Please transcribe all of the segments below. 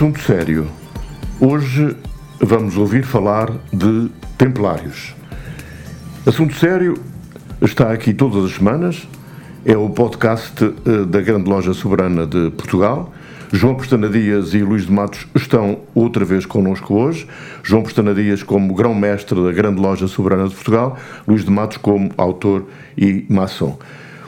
Assunto sério. Hoje vamos ouvir falar de templários. Assunto sério está aqui todas as semanas. É o podcast eh, da Grande Loja Soberana de Portugal. João Pestana Dias e Luís de Matos estão outra vez connosco hoje. João Pestana Dias como grão-mestre da Grande Loja Soberana de Portugal, Luís de Matos como autor e maçom.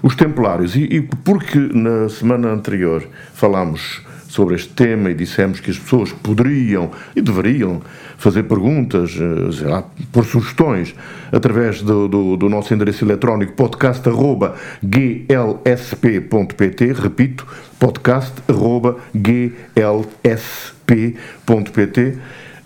Os Templários, e, e porque na semana anterior falámos sobre este tema e dissemos que as pessoas poderiam e deveriam fazer perguntas, eh, sei lá, por sugestões, através do, do, do nosso endereço eletrónico podcast.glsp.pt, repito, podcast.glsp.pt.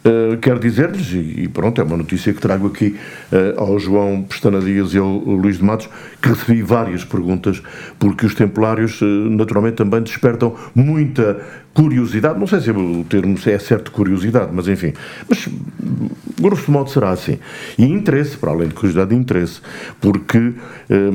Uh, quero dizer-lhes, e, pronto, é uma notícia que trago aqui uh, ao João Pestana Dias e ao Luís de Matos, que recebi várias perguntas, porque os templários, uh, naturalmente, também despertam muita curiosidade, não sei se o termo é certo curiosidade, mas enfim, mas grosso modo será assim. E interesse, para além de curiosidade, interesse, porque eh,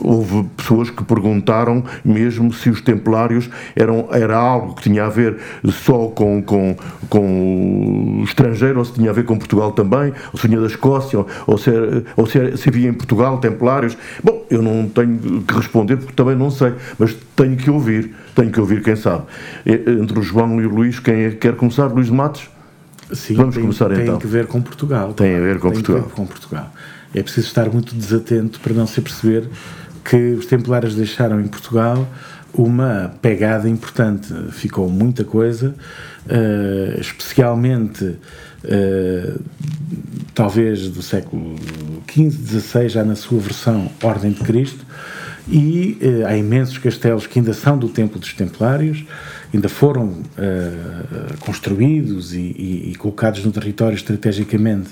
houve pessoas que perguntaram mesmo se os templários eram, era algo que tinha a ver só com, com, com o estrangeiro, ou se tinha a ver com Portugal também, ou se vinha da Escócia, ou, ou, se, ou se, se havia em Portugal templários. Bom, eu não tenho que responder porque também não sei, mas tenho que ouvir, tenho que ouvir quem sabe entre o João e o Luís, quem é que quer começar? Luís de Matos? Sim, Vamos tem, começar tem então. Tem que ver com Portugal. Tem a ver com tem Portugal. Ver com Portugal. É preciso estar muito desatento para não se perceber que os templários deixaram em Portugal uma pegada importante. Ficou muita coisa, uh, especialmente uh, talvez do século XV, XVI, já na sua versão Ordem de Cristo, e uh, há imensos castelos que ainda são do Templo dos Templários, ainda foram uh, construídos e, e, e, colocados no território estrategicamente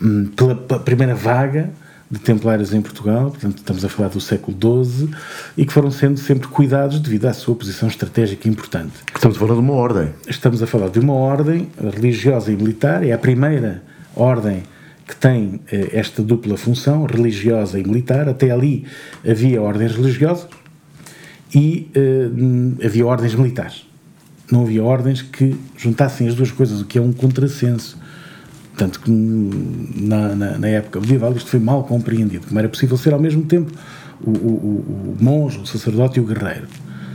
um, pela, pela, primeira vaga de templários em Portugal, portanto estamos a falar do século XII, e que foram sendo sempre cuidados devido à sua posição estratégica importante. Estamos a falar de uma ordem. Estamos a falar de uma ordem religiosa e militar, é a primeira ordem que tem eh, esta dupla função, religiosa e militar. Até ali havia ordens religiosas, e uh, havia ordens militares. Não havia ordens que juntassem as duas coisas, o que é um contrassenso. Tanto que na, na, na época medieval isto foi mal compreendido, como era possível ser ao mesmo tempo o, o, o monge, o sacerdote e o guerreiro.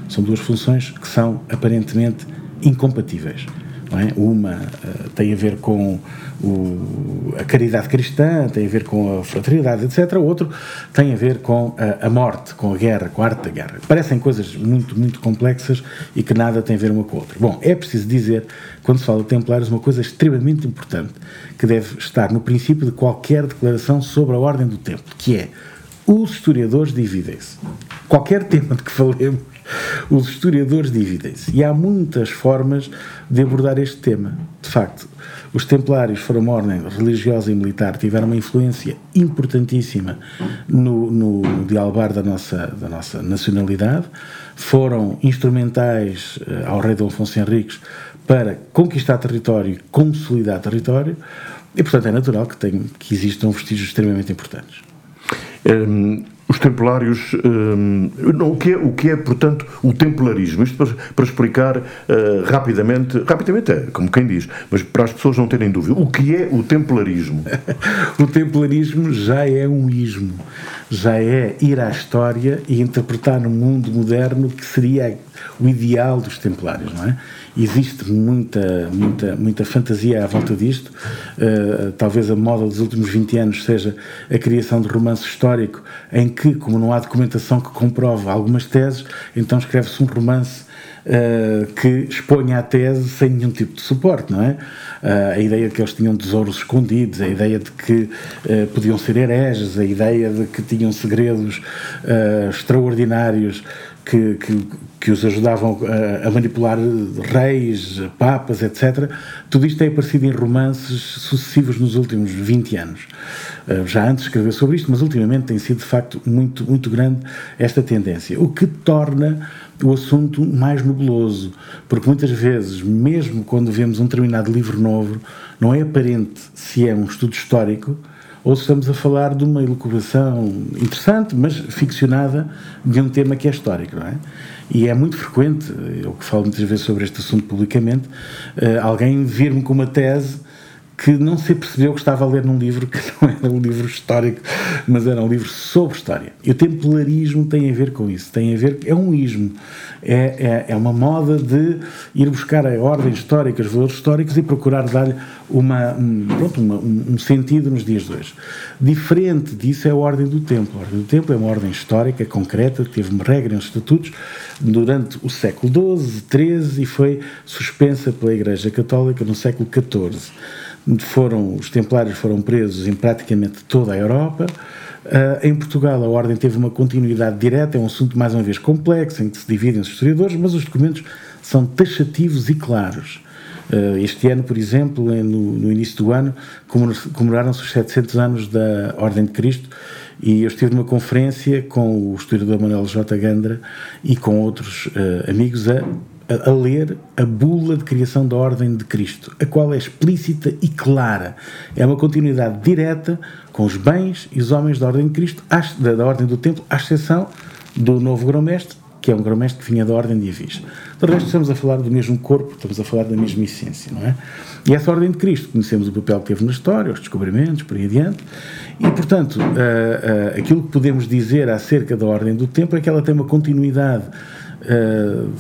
São duas funções que são aparentemente incompatíveis. É? Uma uh, tem a ver com o, a caridade cristã, tem a ver com a fraternidade, etc. Outro tem a ver com a, a, morte, com a guerra, com a arte da guerra. Parecem coisas muito, muito complexas e que nada tem a ver uma com a outra. Bom, é preciso dizer, quando se fala de templários, uma coisa extremamente importante que deve estar no princípio de qualquer declaração sobre a ordem do templo, que é os historiadores dividem-se. Qualquer tema de que falemos os historiadores dividem-se. E há muitas formas de abordar este tema. De facto, os templários foram uma ordem religiosa e militar, tiveram uma influência importantíssima no, no dialbar da nossa, da nossa nacionalidade, foram instrumentais uh, ao rei Dom Afonso Henriques para conquistar território e consolidar território, e portanto é natural que, tem, que existam vestígios extremamente importantes. Um os templários, um, o, que é, o que é, portanto, o templarismo? Isto para, para explicar uh, rapidamente, rapidamente é, como quem diz, mas para as pessoas não terem dúvida, o que é o templarismo? o templarismo já é um ismo, já é ir à história e interpretar no mundo moderno que seria o ideal dos templários, não é? Existe muita, muita, muita fantasia à volta disto. Uh, talvez a moda dos últimos 20 anos seja a criação de romance histórico em que, como não há documentação que comprove algumas teses, então escreve-se um romance uh, que exponha a tese sem nenhum tipo de suporte, não é? Uh, a ideia de que eles tinham tesouros escondidos, a ideia de que uh, podiam ser hereges, a ideia de que tinham segredos extraordinários que, que, que, os ajudavam a, a, manipular reis, papas, etc. Tudo isto tem aparecido em romances sucessivos nos últimos 20 anos. Já antes escreveu sobre isto, mas ultimamente tem sido de facto muito, muito grande esta tendência. O que torna o assunto mais nebuloso, porque muitas vezes, mesmo quando vemos um determinado livro novo, não é aparente se é um estudo histórico ou se estamos a falar de uma elucubração interessante, mas ficcionada de um tema que é histórico, não é? E é muito frequente, eu que falo muitas vezes sobre este assunto publicamente, eh, alguém vir-me com uma tese que não se percebeu que estava a ler num livro que não era um livro histórico, mas era um livro sobre história. E o templarismo tem a ver com isso, tem a ver, é um ismo, é, é, é uma moda de ir buscar a ordem histórica, os valores históricos e procurar dar uma, um, pronto, uma, um, sentido nos dias de hoje. Diferente disso é a ordem do templo. A ordem do templo é uma ordem histórica, concreta, teve uma regra e uns estatutos durante o século XII, XIII e foi suspensa pela Igreja Católica no século XIV foram, os templários foram presos em praticamente toda a Europa. Uh, em Portugal, a ordem teve uma continuidade direta, é um assunto mais uma vez complexo, em que se dividem os historiadores, mas os documentos são taxativos e claros. Uh, este ano, por exemplo, no, no início do ano, comemoraram-se os 700 anos da Ordem de Cristo e eu estive numa conferência com o historiador Manuel J. Gandra e com outros uh, amigos a a, ler a bula de criação da Ordem de Cristo, a qual é explícita e clara. É uma continuidade direta com os bens e os homens da Ordem de Cristo, da, da Ordem do Templo, à exceção do novo grão-mestre, que é um grão-mestre que vinha da Ordem de Avis. De resto, estamos a falar do mesmo corpo, estamos a falar da mesma essência, não é? E essa Ordem de Cristo, conhecemos o papel que teve na história, os descobrimentos, por aí adiante, e, portanto, uh, uh, aquilo que podemos dizer acerca da Ordem do Templo é que ela tem uma continuidade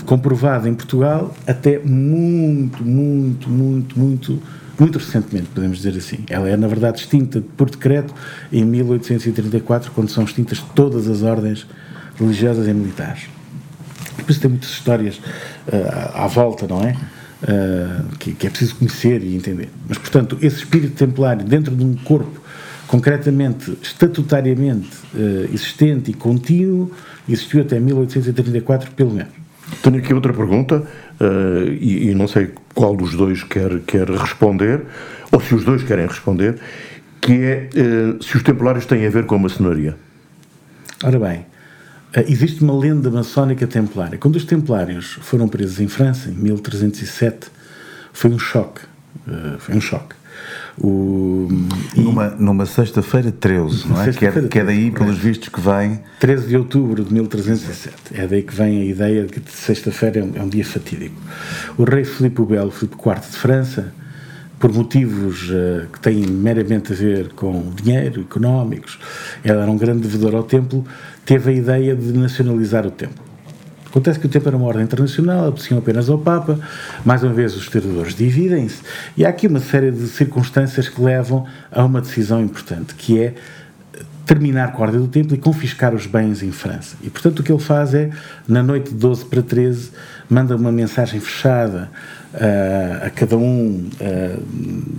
comprovada em Portugal até muito, muito, muito, muito, muito recentemente, podemos dizer assim. Ela é, na verdade, extinta por decreto em 1834, quando são extintas todas as ordens religiosas e militares. Depois tem muitas histórias uh, à volta, não é? Uh, que, que, é preciso conhecer e entender. Mas, portanto, esse espírito templário dentro de um corpo concretamente, estatutariamente uh, existente e contínuo, existiu até 1834, pelo menos. Tenho aqui outra pergunta, uh, e, e, não sei qual dos dois quer, quer responder, ou se os dois querem responder, que é uh, se os templários têm a ver com a maçonaria. Ora bem, uh, existe uma lenda maçónica templária. Quando os templários foram presos em França, em 1307, foi um choque. foi um choque. O, numa, numa sexta-feira 13, não é? Que é, que é daí, pelos vistos, que vem. 13 de outubro de 1307. É daí que vem a ideia de que sexta-feira é, um, é um dia fatídico. O rei Filipe o Belo, Filipe IV de França, por motivos uh, que têm meramente a ver com dinheiro, económicos, ele era um grande devedor ao templo, teve a ideia de nacionalizar o templo. Acontece que o tempo era uma ordem internacional, obedeciam apenas ao Papa, mais uma vez os historiadores dividem-se, e há aqui uma série de circunstâncias que levam a uma decisão importante, que é terminar com a ordem do templo e confiscar os bens em França. E, portanto, o que ele faz é, na noite de 12 para 13, manda uma mensagem fechada a cada um uh,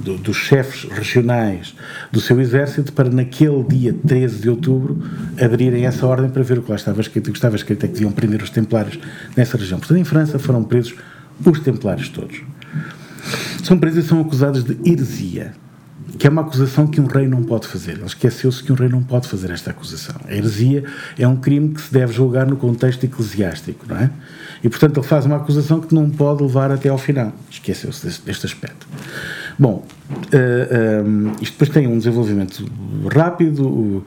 do, dos chefes regionais do seu exército para, naquele dia 13 de outubro, abrirem essa ordem para ver o que lá estava escrito. O que estava escrito é que deviam prender os templários nessa região. Portanto, em França foram presos os templários todos. São presos e são acusados de heresia que é uma acusação que um rei não pode fazer. Ele esqueceu-se que um rei não pode fazer esta acusação. A heresia é um crime que se deve julgar no contexto eclesiástico, não é? E, portanto, ele faz uma acusação que não pode levar até ao final. Esqueceu-se deste, deste, aspecto. Bom, uh, eh, um, eh, isto depois tem um desenvolvimento rápido. Uh,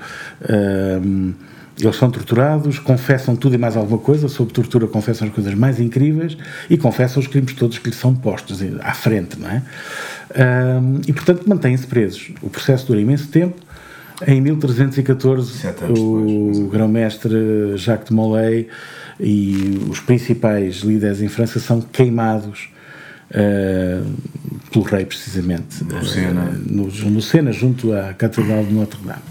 um, eles são torturados, confessam tudo e mais alguma coisa, sob tortura confessam as coisas mais incríveis e confessam os crimes todos que lhes são postos à frente, não é? Um, e, portanto, mantêm-se presos. O processo dura imenso tempo. Em 1314, o grão-mestre Jacques de Molay e os principais líderes em França são queimados uh, pelo rei, precisamente, no Sena. Uh, no, no Sena, junto à Catedral de Notre-Dame.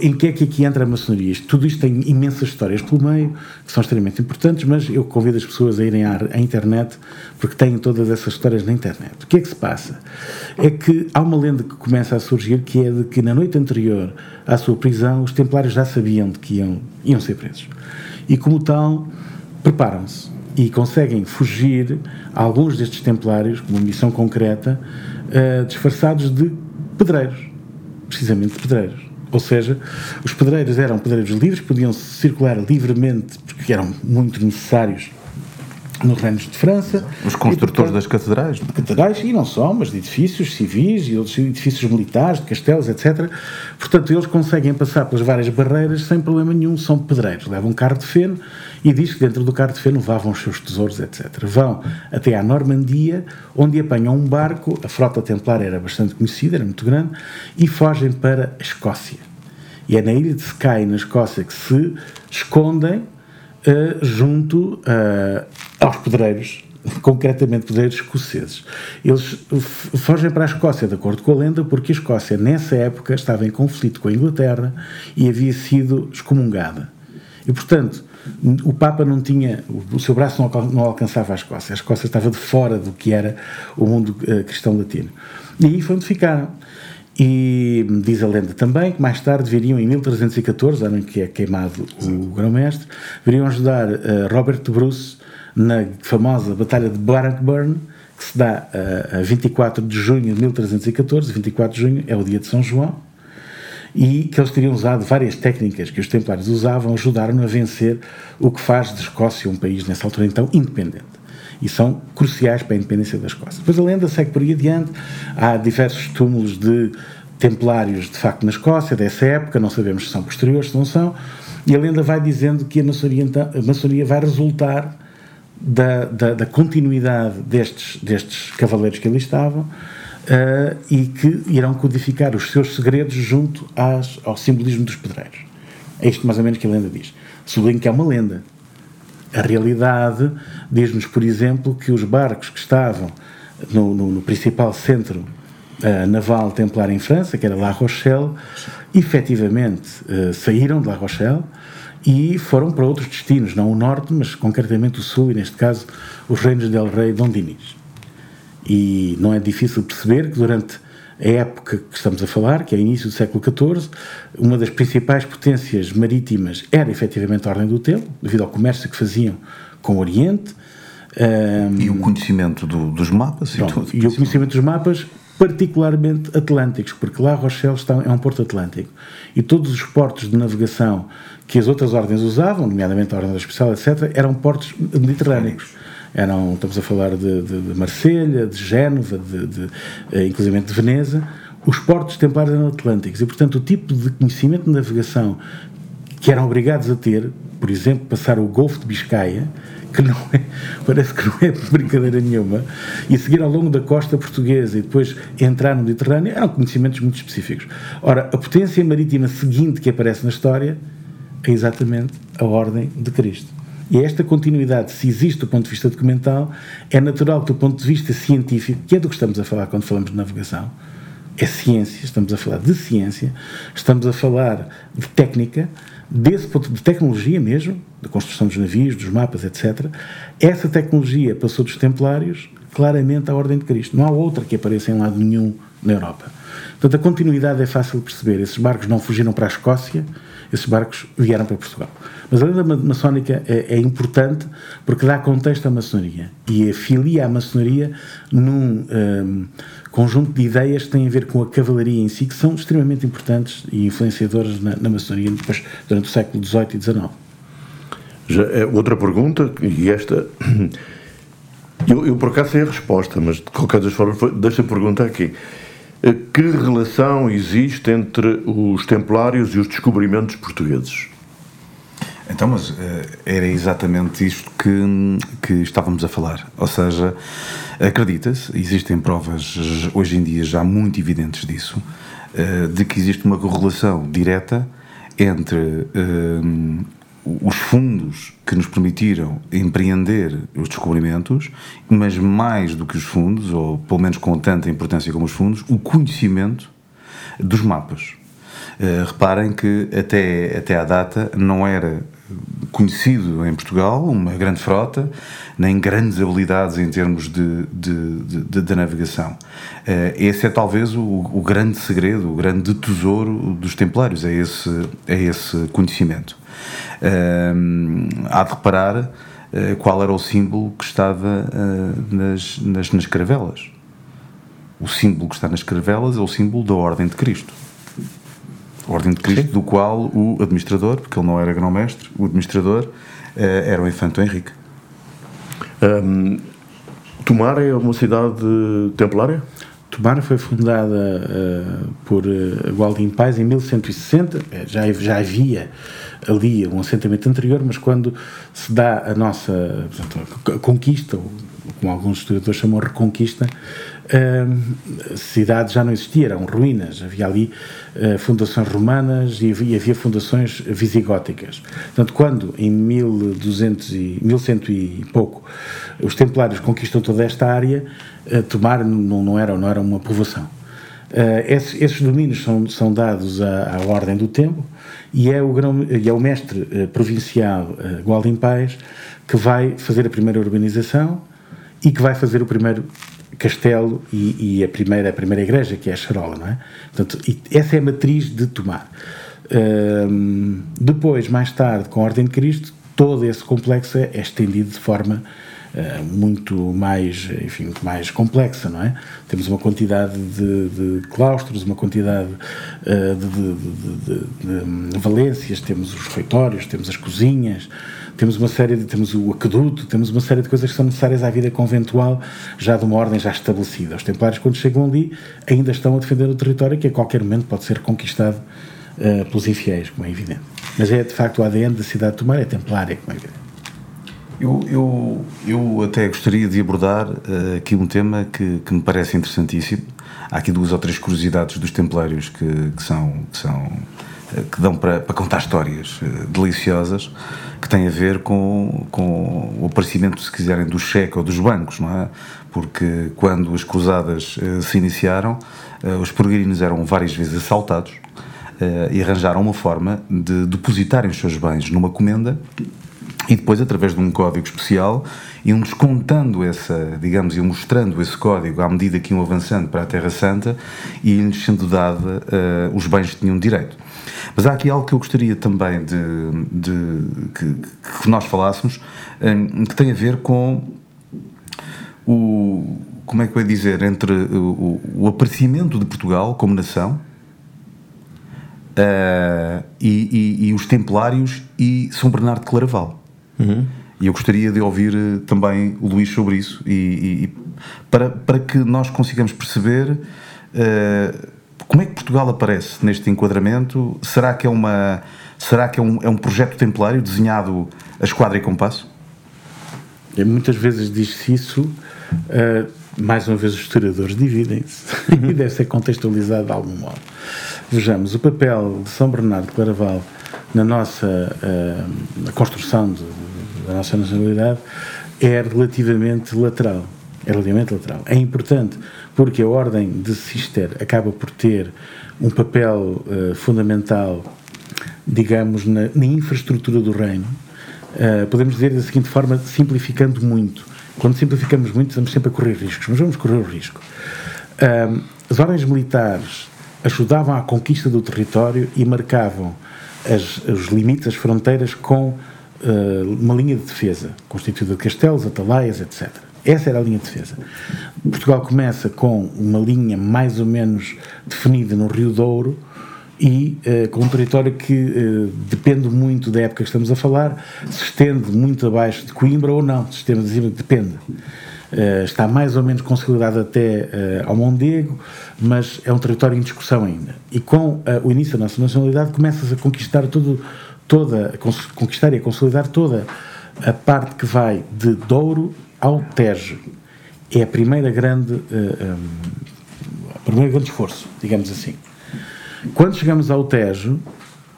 Em que é que aqui entra a maçonaria? Isto, tudo isto tem imensas histórias pelo meio, que são extremamente importantes, mas eu convido as pessoas a irem à, à internet, porque têm todas essas histórias na internet. O que é que se passa? É que há uma lenda que começa a surgir, que é de que na noite anterior à sua prisão, os templários já sabiam de que iam, iam ser presos. E como tal, preparam-se e conseguem fugir, alguns destes templários, com uma missão concreta, uh, disfarçados de pedreiros, precisamente de pedreiros. Ou seja, os pedreiros eram pedreiros livres, podiam circular livremente, porque eram muito necessários nos reinos de França. Os construtores e, das catedrais. De catedrais, e não só, mas de edifícios civis e outros edifícios militares, de castelos, etc. Portanto, eles conseguem passar pelas várias barreiras sem problema nenhum, são pedreiros. Levam um carro de feno e diz que dentro do carro de feno levavam os seus tesouros, etc. Vão até à Normandia, onde apanham um barco, a frota templar era bastante conhecida, era muito grande, e fogem para a Escócia. E é na ilha de Skye, na Escócia, que se escondem uh, junto uh, aos pedreiros, concretamente pedreiros escoceses. Eles fogem para a Escócia, de acordo com a lenda, porque a Escócia, nessa época, estava em conflito com a Inglaterra e havia sido excomungada. E, portanto, o Papa não tinha, o seu braço não, alcançava a Escócia. A Escócia estava de fora do que era o mundo uh, cristão latino. E aí foi onde ficaram. E diz a lenda também que mais tarde viriam, em 1314, ano em que é queimado o grão-mestre, viriam ajudar uh, Robert Bruce na famosa Batalha de Bannockburn, que se dá uh, a 24 de junho de 1314. 24 de junho é o dia de São João. E que eles teriam usado várias técnicas que os templários usavam, ajudaram a vencer o que faz de Escócia um país, nessa altura então, independente e são cruciais para a independência da Escócia. Depois a lenda segue por aí adiante, há diversos túmulos de templários de facto na Escócia dessa época, não sabemos se são posteriores, se não são, e a lenda vai dizendo que a maçonaria, então, a maçonaria vai resultar da, da, da, continuidade destes, destes cavaleiros que ali estavam uh, e que irão codificar os seus segredos junto às, ao simbolismo dos pedreiros. É isto mais ou menos que a lenda diz. Sublinho que é uma lenda, a realidade diz-nos, por exemplo, que os barcos que estavam no, no, no principal centro uh, naval templar em França, que era La Rochelle, efetivamente uh, saíram de La Rochelle e foram para outros destinos, não o norte, mas concretamente o sul, e neste caso os reinos del Rei Dom Dinis. E não é difícil perceber que durante a época que estamos a falar, que é início do século XIV, uma das principais potências marítimas era efetivamente a Ordem do Telo, devido ao comércio que faziam com o Oriente. Um, e o conhecimento do, dos mapas e tudo. E o conhecimento dos mapas, particularmente atlânticos, porque lá Rochelle está, é um porto atlântico. E todos os portos de navegação que as outras ordens usavam, nomeadamente a Ordem da Especial, etc., eram portos mediterrâneos eram, estamos a falar de, de, de Marselha, de Génova, de, de, eh, inclusive de Veneza, os portos templários eram atlânticos e, portanto, o tipo de conhecimento de navegação que eram obrigados a ter, por exemplo, passar o Golfo de Biscaia, que não é, parece que não é brincadeira nenhuma, e seguir ao longo da costa portuguesa e depois entrar no Mediterrâneo, eram conhecimentos muito específicos. Ora, a potência marítima seguinte que aparece na história é exatamente a Ordem de Cristo. E esta continuidade, se existe do ponto de vista documental, é natural que do ponto de vista científico, que é do que estamos a falar quando falamos de navegação, é ciência, estamos a falar de ciência, estamos a falar de técnica, desse ponto de tecnologia mesmo, da construção dos navios, dos mapas, etc. Essa tecnologia passou dos templários claramente à Ordem de Cristo. Não há outra que apareça em lado nenhum na Europa. Portanto, a continuidade é fácil de perceber. Esses barcos não fugiram para a Escócia, esses barcos vieram para Portugal. Mas a lenda maçónica é, é, importante porque dá contexto à maçonaria e afilia a maçonaria num um, conjunto de ideias que têm a ver com a cavalaria em si, que são extremamente importantes e influenciadoras na, na maçonaria depois, durante o século XVIII e XIX. Já é outra pergunta, e esta. Eu, eu por acaso sei a resposta, mas de qualquer das formas, deixa a pergunta aqui. Que relação existe entre os templários e os descobrimentos portugueses? Então, mas uh, era exatamente isto que, que estávamos a falar. Ou seja, acredita-se, existem provas hoje em dia já muito evidentes disso, uh, de que existe uma correlação direta entre os fundos que nos permitiram empreender os descobrimentos, mas mais do que os fundos, ou pelo menos com tanta importância como os fundos, o conhecimento dos mapas. Uh, reparem que até, até à data não era conhecido em Portugal, uma grande frota, nem grandes habilidades em termos de, de, de, de navegação. Uh, esse é talvez o, o, grande segredo, o grande tesouro dos Templários, é esse, é esse conhecimento. Uh, há de reparar uh, qual era o símbolo que estava nas, nas, nas caravelas. O símbolo que está nas caravelas é o símbolo da Ordem de Cristo. Ordem de Cristo, Sim. do qual o administrador, porque ele não era grão-mestre, o administrador eh, era o Infante Henrique. Um, Tomar é uma cidade templária? Tomar foi fundada uh, por uh, Gualdim Paz em 1160. Já, já havia ali um assentamento anterior, mas quando se dá a nossa portanto, a conquista, ou como alguns historiadores chamam reconquista, a cidade já não existia, eram ruínas. Havia ali uh, fundações romanas e havia, fundações visigóticas. Portanto, quando em 1200 e, 1100 e pouco os templários conquistam toda esta área, uh, tomar não, não, era, não era uma povoação. Uh, esses, esses, domínios são, são dados à, à, Ordem do Tempo e é o, grão, e é o mestre uh, provincial uh, Gualdim Paz que vai fazer a primeira urbanização e que vai fazer o primeiro castelo e, e, a, primeira, a primeira igreja, que é a Charola, não é? Portanto, essa é a matriz de Tomar. Um, depois, mais tarde, com a Ordem de Cristo, todo esse complexo é, estendido de forma muito mais, enfim, muito mais complexa, não é? Temos uma quantidade de, de claustros, uma quantidade uh, de, de, de, valências, temos os refeitórios, temos as cozinhas, temos uma série de, temos o aqueduto, temos uma série de coisas que são necessárias à vida conventual, já de uma ordem já estabelecida. Os templários, quando chegam ali, ainda estão a defender o território que a qualquer momento pode ser conquistado uh, pelos infiéis, como é evidente. Mas é de facto o ADN da cidade de Tomar, é templária, como é evidente. Eu, eu, eu até gostaria de abordar uh, aqui um tema que, que me parece interessantíssimo. Há aqui duas ou três curiosidades dos templários que, que são, que são que dão para, para contar histórias uh, deliciosas que têm a ver com, com o aparecimento, se quiserem, do cheque ou dos bancos, não é? Porque quando as cruzadas uh, se iniciaram, uh, os peregrinos eram várias vezes assaltados e arranjaram uma forma de depositarem os seus bens numa comenda e depois, através de um código especial, iam descontando essa, digamos, iam mostrando esse código à medida que iam avançando para a Terra Santa e iam-lhes sendo dada uh, os bens que tinham direito. Mas há aqui algo que eu gostaria também de, de que, que, nós falássemos, um, que tem a ver com o. Como é que eu ia dizer? Entre o, o aparecimento de Portugal como nação uh, e, e, e, os Templários e São Bernardo de Claraval. Uhum. E eu gostaria de ouvir uh, também o Luís sobre isso e, e, para, para que nós consigamos perceber uh, como é que Portugal aparece neste enquadramento? Será que é, uma, será que é, um, é um projeto templário desenhado a esquadra e compasso? Muitas vezes diz-se isso, uh, mais uma vez os historiadores dividem-se e deve ser contextualizado de algum modo. Vejamos, o papel de São Bernardo de Claraval na nossa uh, construção de, da nossa nacionalidade é relativamente lateral. É relativamente lateral. É importante porque a Ordem de Cister acaba por ter um papel uh, fundamental, digamos, na, na, infraestrutura do reino. Uh, podemos dizer da seguinte forma, simplificando muito. Quando simplificamos muito, estamos sempre a correr riscos, mas vamos correr o risco. Uh, as ordens militares ajudavam à conquista do território e marcavam as, os limites, as fronteiras com uma linha de defesa, constituída de castelos, atalaias, etc. Essa era a linha de defesa. Portugal começa com uma linha mais ou menos definida no Rio Douro e uh, com um território que uh, depende muito da época que estamos a falar, se estende muito abaixo de Coimbra ou não, se estende, depende. Uh, está mais ou menos consolidado até ao Mondego, mas é um território em discussão ainda. E com o início da nossa nacionalidade começa-se a conquistar tudo, toda, conquistar e consolidar toda a parte que vai de Douro ao Tejo. É a primeira grande, uh, um, a primeiro grande esforço, digamos assim. Quando chegamos ao Tejo,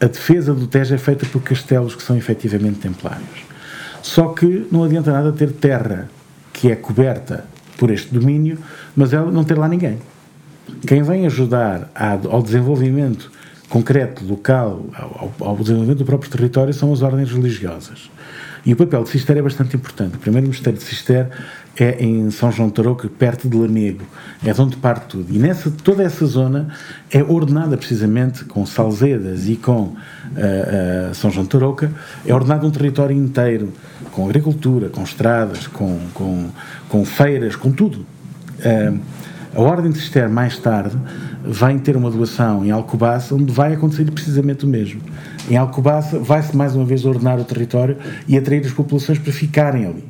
a defesa do Tejo é feita por castelos que são efetivamente templários. Só que não adianta nada ter terra que é coberta por este domínio, mas ela não ter lá ninguém. Quem vem ajudar ao desenvolvimento concreto, local, ao, ao desenvolvimento do próprio território são as ordens religiosas. E o papel de Cister é bastante importante. O primeiro mosteiro de Cister é em São João de Tarouca, perto de Lamego. É de onde parte tudo. E nessa, toda essa zona é ordenada precisamente com Salzedas e com uh, uh, São João de Tarouca, é ordenado um território inteiro, com agricultura, com estradas, com, com, com feiras, com tudo. Uh, a Ordem de Cister, mais tarde, vai ter uma doação em Alcobaça, onde vai acontecer precisamente o mesmo. Em Alcobaça vai-se mais uma vez ordenar o território e atrair as populações para ficarem ali.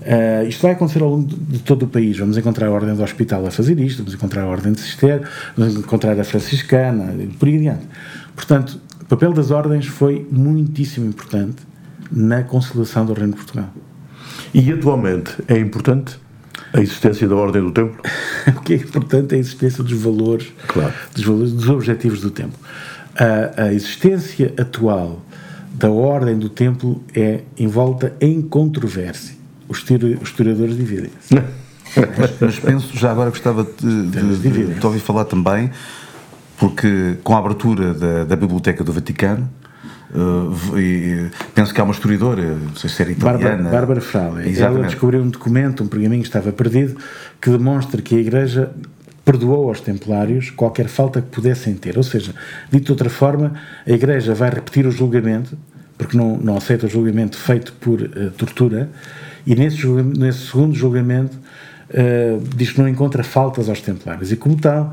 Uh, isto vai acontecer ao longo de todo o país. Vamos encontrar a Ordem do Hospital a fazer isto, vamos encontrar a Ordem de Cister, vamos encontrar a Franciscana, por aí adiante. Portanto, o papel das ordens foi muitíssimo importante na consolidação do Reino de Portugal. E atualmente é importante a existência da Ordem do Templo? o que é importante é a existência dos valores, claro. dos valores, dos objetivos do Templo a, a existência atual da ordem do templo é envolta em controvérsia. Os, historiadores dividem-se. mas, mas, penso, já agora gostava de, de, de, de, ouvir falar também, porque com a abertura da, da Biblioteca do Vaticano, Uh, e, penso que há uma historiadora, não sei se era italiana. Bárbara Frale. Ela descobriu um documento, um pergaminho que estava perdido, que demonstra que a Igreja perdoou aos templários qualquer falta que pudessem ter. Ou seja, dito de outra forma, a Igreja vai repetir o julgamento, porque não, não aceita o julgamento feito por uh, tortura, e nesse, nesse segundo julgamento uh, diz que não encontra faltas aos templários. E como tal,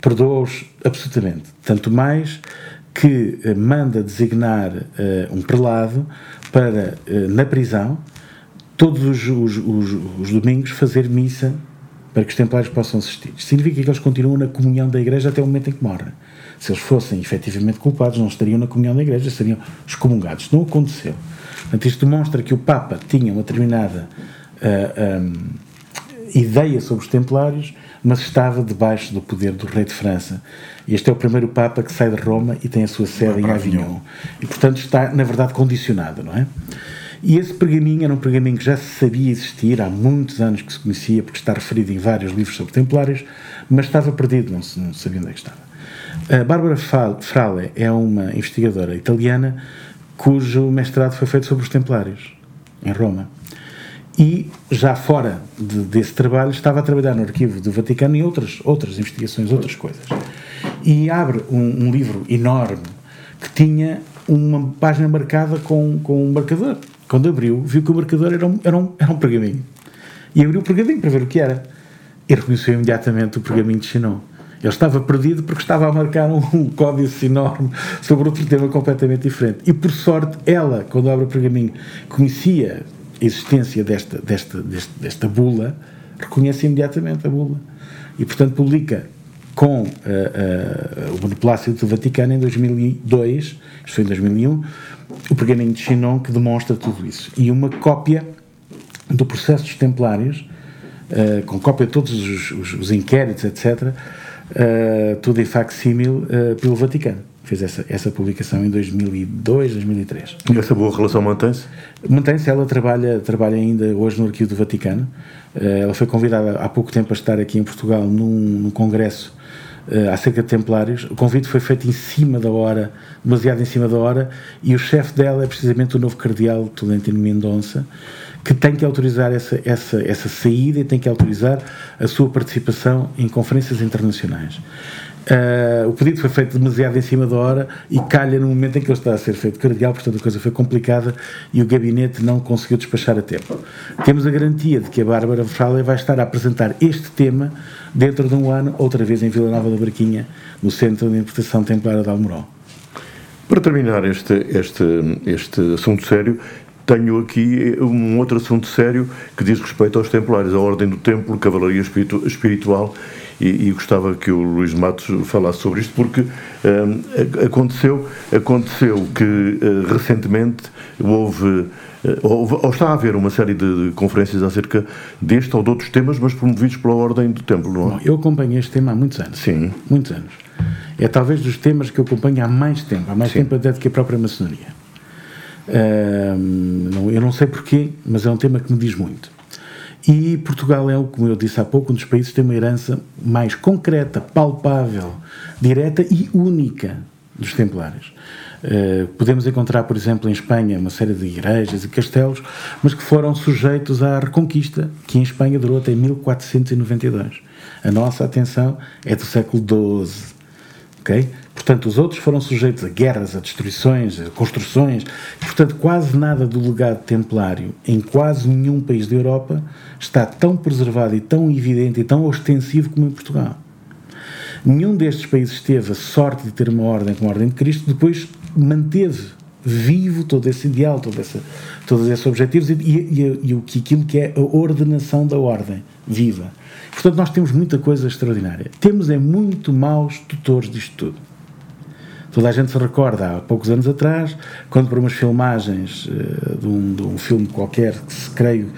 perdoa-os absolutamente. Tanto mais que uh, manda designar um prelado para, na prisão, todos os, os, os, os domingos fazer missa para que os templários possam assistir. Significa que eles continuam na comunhão da Igreja até o momento em que morrem. Se eles fossem efetivamente culpados, não estariam na comunhão da Igreja, seriam excomungados. Não aconteceu. Portanto, isto demonstra que o Papa tinha uma determinada uh, um, ideia sobre os templários, mas estava debaixo do poder do rei de França. Este é o primeiro Papa que sai de Roma e tem a sua sede em Avignon. E, portanto, está, na verdade, condicionado, não é? E esse pergaminho era um pergaminho que já se sabia existir, há muitos anos que se conhecia, porque está referido em vários livros sobre templários, mas estava perdido, não, se, não sabia onde é que estava. A Bárbara Frale é uma investigadora italiana cujo mestrado foi feito sobre os templários, em Roma. E já fora de, desse trabalho estava a trabalhar no arquivo do Vaticano em outras, outras investigações, outras coisas. E abre um, um livro enorme que tinha uma página marcada com, com um marcador quando abriu, viu que o marcador era um, era um, era um pergaminho. E abriu o pergaminho para ver o que era. E reconheceu imediatamente o pergaminho de Chinon. Ele estava perdido porque estava a marcar um, um códice enorme sobre outro tema completamente diferente. E por sorte, ela, quando abre o pergaminho, conhecia existência desta, desta, desta, desta bula, reconhece imediatamente a bula. E, portanto, publica com uh, uh, o Beneplácito do Vaticano em 2002, isto foi em 2001, o pergaminho de Chinon que demonstra tudo isso. E uma cópia do processo dos Templários, uh, com cópia de todos os, os, os inquéritos, etc., tudo em facsímil pelo Vaticano. Fez essa, essa publicação em 2002, 2003. E essa boa relação mantém-se? Mantém-se, ela trabalha, trabalha ainda hoje no Arquivo do Vaticano. ela foi convidada há pouco tempo a estar aqui em Portugal num, num congresso uh, acerca de Templários. O convite foi feito em cima da hora, demasiado em cima da hora, e o chefe dela é precisamente o novo cardeal Tolentino Mendonça, que tem que autorizar essa, essa, essa saída e tem que autorizar a sua participação em conferências internacionais. Uh, o pedido foi feito demasiado em cima da hora e calha no momento em que ele está a ser feito cardeal, portanto a coisa foi complicada e o gabinete não conseguiu despachar a tempo. Temos a garantia de que a Bárbara Fralha vai estar a apresentar este tema dentro de um ano, outra vez em Vila Nova da Barquinha, no Centro de Interpretação Templária de Almoró. Para terminar este, este, este assunto sério, tenho aqui um outro assunto sério que diz respeito aos Templários, a Ordem do Templo, Cavalaria Espiritual e, e, gostava que o Luís Matos falasse sobre isto, porque um, aconteceu, aconteceu que uh, recentemente houve, uh, houve, ou está a haver uma série de, de, conferências acerca deste ou de outros temas, mas promovidos pela Ordem do Templo, não é? Bom, eu acompanhei este tema há muitos anos. Sim. Muitos anos. É talvez dos temas que eu acompanho há mais tempo, há mais Sim. tempo até do que a própria maçonaria. Uh, eu não sei porquê, mas é um tema que me diz muito. E Portugal é, como eu disse há pouco, um dos países que tem uma herança mais concreta, palpável, direta e única dos Templários. Uh, podemos encontrar, por exemplo, em Espanha uma série de igrejas e castelos, mas que foram sujeitos à Reconquista, que em Espanha durou até 1492. A nossa atenção é do século XII. Okay? Portanto, os outros foram sujeitos a guerras, a destruições, a construções. Portanto, quase nada do legado templário em quase nenhum país da Europa está tão preservado e tão evidente e tão ostensivo como em Portugal. Nenhum destes países teve a sorte de ter uma ordem como a Ordem de Cristo, depois manteve vivo todo esse ideal, todo essa, todos esses objetivos e, e, e, e aquilo que é a ordenação da ordem viva. Portanto, nós temos muita coisa extraordinária. Temos é muito maus tutores disto tudo. Toda a gente se recorda, há poucos anos atrás, quando por umas filmagens uh, de, um, de, um, filme qualquer, que se, creio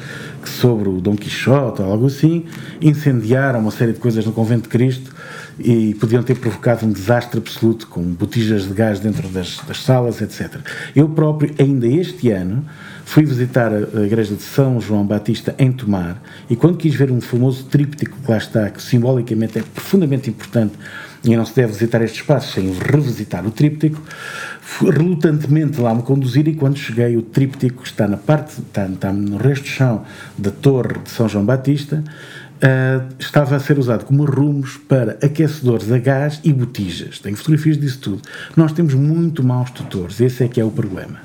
que sobre o Dom Quixote ou algo assim, incendiaram uma série de coisas no Convento de Cristo e podiam ter provocado um desastre absoluto com botijas de gás dentro das, das salas, etc. Eu próprio, ainda este ano, fui visitar a, a, igreja de São João Batista em Tomar e quando quis ver um famoso tríptico que lá está, que simbolicamente é profundamente importante e não se deve visitar este espaço sem revisitar o tríptico, relutantemente lá me conduzir e quando cheguei o tríptico está na parte, está, está no resto de chão da torre de São João Batista, uh, estava a ser usado como rumos para aquecedores a gás e botijas. Tenho fotografias disso tudo. Nós temos muito maus tutores, esse é que é o problema.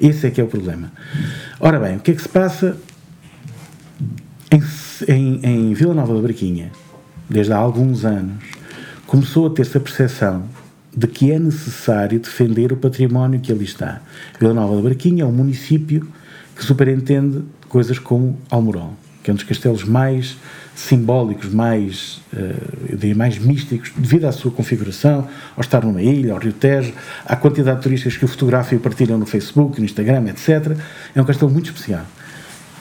Esse é que é o problema. Ora bem, o que é que se passa em, em, em Vila Nova da Barquinha, desde há alguns anos, começou a ter-se a percepção de que é necessário defender o património que ali está. Vila Nova da Barquinha é um município que superentende coisas como Almorol, que é um dos castelos mais simbólicos, mais, uh, mais místicos, devido à sua configuração, ao estar numa ilha, ao Rio Tejo, à quantidade de turistas que o fotografam e partilham no Facebook, no Instagram, etc. É um castelo muito especial.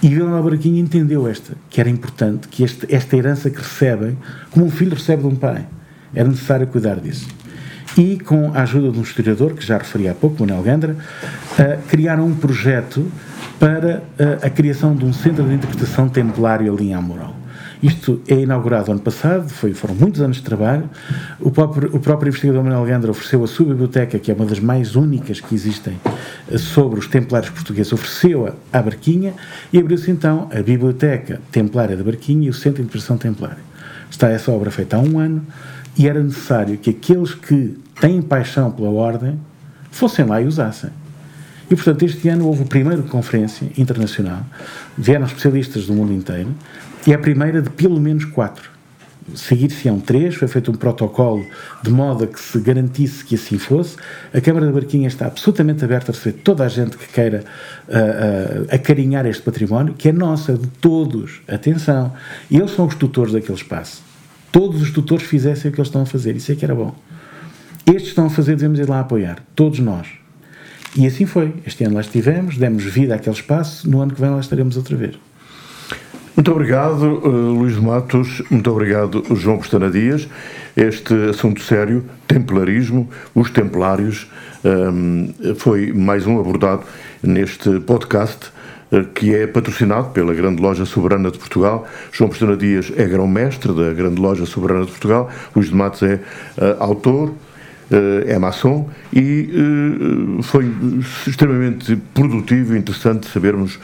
E Vila Nova Barquinha entendeu esta, que era importante, que este, esta herança que recebem, como um filho recebe de um pai, era necessário cuidar disso. E, com a ajuda de um historiador, que já referi há pouco, Manuel Gandra, uh, criaram um projeto para uh, a criação de um centro de interpretação templário ali em Amoral. Isto é inaugurado ano passado, foi, foram muitos anos de trabalho. O próprio, o próprio investigador Manuel Gandra ofereceu a sua biblioteca, que é uma das mais únicas que existem eh, sobre os templários portugueses, ofereceu-a à Barquinha e abriu-se então a Biblioteca Templária da Barquinha e o Centro de Interpretação Templária. Está essa obra feita há um ano e era necessário que aqueles que têm paixão pela ordem fossem lá e usassem. E, portanto, este ano houve a primeira conferência internacional, vieram especialistas do mundo inteiro, e é a primeira de pelo menos quatro. Seguir-se-ão três, foi feito um protocolo de modo a que se garantisse que assim fosse. A Câmara da Barquinha está absolutamente aberta a receber toda a gente que queira uh, uh, acarinhar este património, que é nossa, de todos. Atenção, eles são os tutores daquele espaço. Todos os tutores fizessem o que eles estão a fazer, isso é que era bom. Estes estão a fazer, devemos ir lá apoiar, todos nós. E assim foi. Este ano lá estivemos, demos vida àquele espaço, no ano que vem lá estaremos outra vez. Muito obrigado, uh, Luís Matos. Muito obrigado, João Pestana Dias. Este assunto sério, templarismo, os templários, um, foi mais um abordado neste podcast que é patrocinado pela Grande Loja Soberana de Portugal. João Pestana Dias é grão-mestre da Grande Loja Soberana de Portugal. Luís de Matos é uh, autor, é maçom e foi extremamente produtivo e interessante sabermos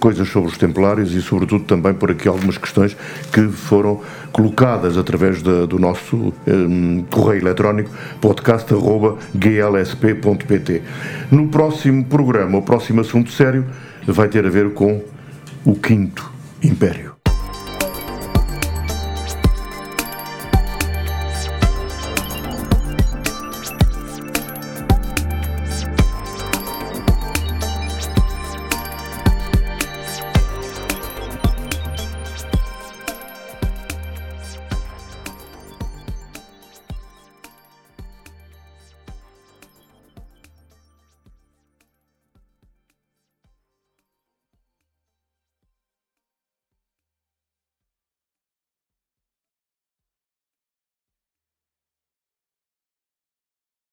coisas sobre os templários e sobretudo também por aqui algumas questões que foram colocadas através do nosso um, correio eletrónico podcast.glsp.pt No próximo programa, o próximo assunto sério vai ter a ver com o Quinto Império.